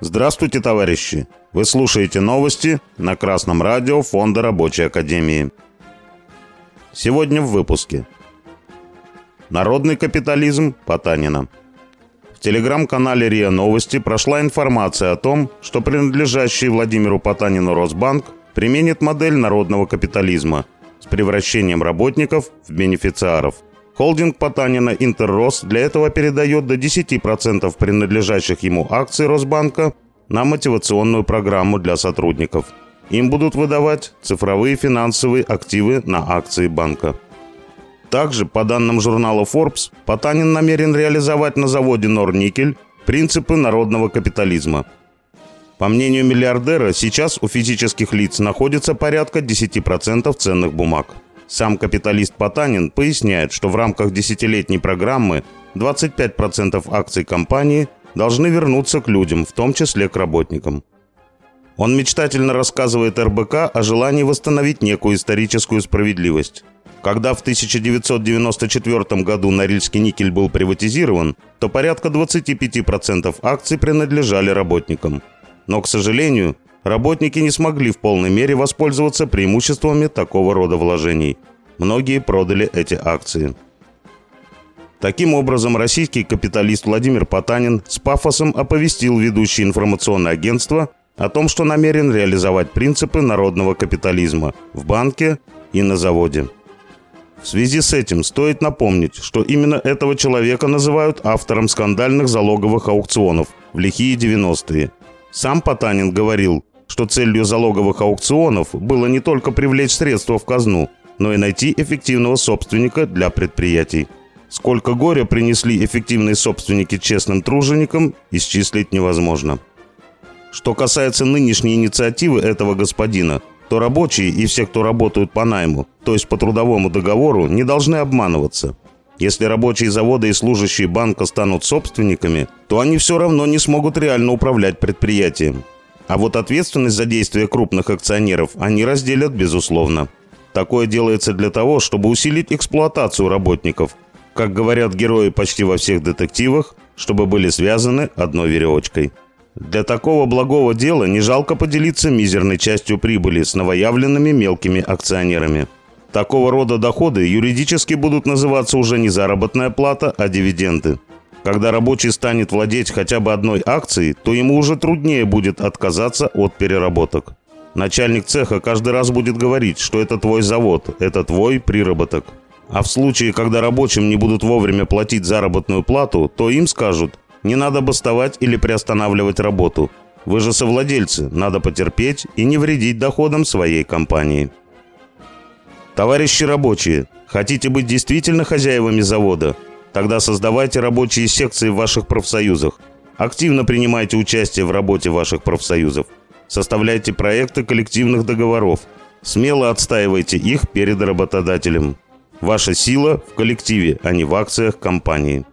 Здравствуйте, товарищи! Вы слушаете новости на Красном радио Фонда Рабочей Академии. Сегодня в выпуске. Народный капитализм Потанина. В телеграм-канале РИА Новости прошла информация о том, что принадлежащий Владимиру Потанину Росбанк применит модель народного капитализма с превращением работников в бенефициаров. Холдинг Потанина «Интеррос» для этого передает до 10% принадлежащих ему акций Росбанка на мотивационную программу для сотрудников. Им будут выдавать цифровые финансовые активы на акции банка. Также, по данным журнала Forbes, Потанин намерен реализовать на заводе Норникель принципы народного капитализма. По мнению миллиардера, сейчас у физических лиц находится порядка 10% ценных бумаг – сам капиталист Потанин поясняет, что в рамках десятилетней программы 25% акций компании должны вернуться к людям, в том числе к работникам. Он мечтательно рассказывает РБК о желании восстановить некую историческую справедливость. Когда в 1994 году Норильский никель был приватизирован, то порядка 25% акций принадлежали работникам. Но, к сожалению, работники не смогли в полной мере воспользоваться преимуществами такого рода вложений. Многие продали эти акции. Таким образом, российский капиталист Владимир Потанин с пафосом оповестил ведущее информационное агентство о том, что намерен реализовать принципы народного капитализма в банке и на заводе. В связи с этим стоит напомнить, что именно этого человека называют автором скандальных залоговых аукционов в лихие 90-е. Сам Потанин говорил, что целью залоговых аукционов было не только привлечь средства в казну, но и найти эффективного собственника для предприятий. Сколько горя принесли эффективные собственники честным труженикам, исчислить невозможно. Что касается нынешней инициативы этого господина, то рабочие и все, кто работают по найму, то есть по трудовому договору, не должны обманываться. Если рабочие завода и служащие банка станут собственниками, то они все равно не смогут реально управлять предприятием. А вот ответственность за действия крупных акционеров они разделят безусловно. Такое делается для того, чтобы усилить эксплуатацию работников. Как говорят герои почти во всех детективах, чтобы были связаны одной веревочкой. Для такого благого дела не жалко поделиться мизерной частью прибыли с новоявленными мелкими акционерами. Такого рода доходы юридически будут называться уже не заработная плата, а дивиденды. Когда рабочий станет владеть хотя бы одной акцией, то ему уже труднее будет отказаться от переработок. Начальник цеха каждый раз будет говорить, что это твой завод, это твой приработок. А в случае, когда рабочим не будут вовремя платить заработную плату, то им скажут, не надо бастовать или приостанавливать работу. Вы же совладельцы, надо потерпеть и не вредить доходам своей компании. Товарищи рабочие, хотите быть действительно хозяевами завода? Тогда создавайте рабочие секции в ваших профсоюзах. Активно принимайте участие в работе ваших профсоюзов. Составляйте проекты коллективных договоров. Смело отстаивайте их перед работодателем. Ваша сила в коллективе, а не в акциях компании.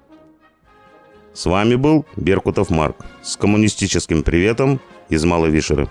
С вами был Беркутов Марк с коммунистическим приветом из Малой Вишеры.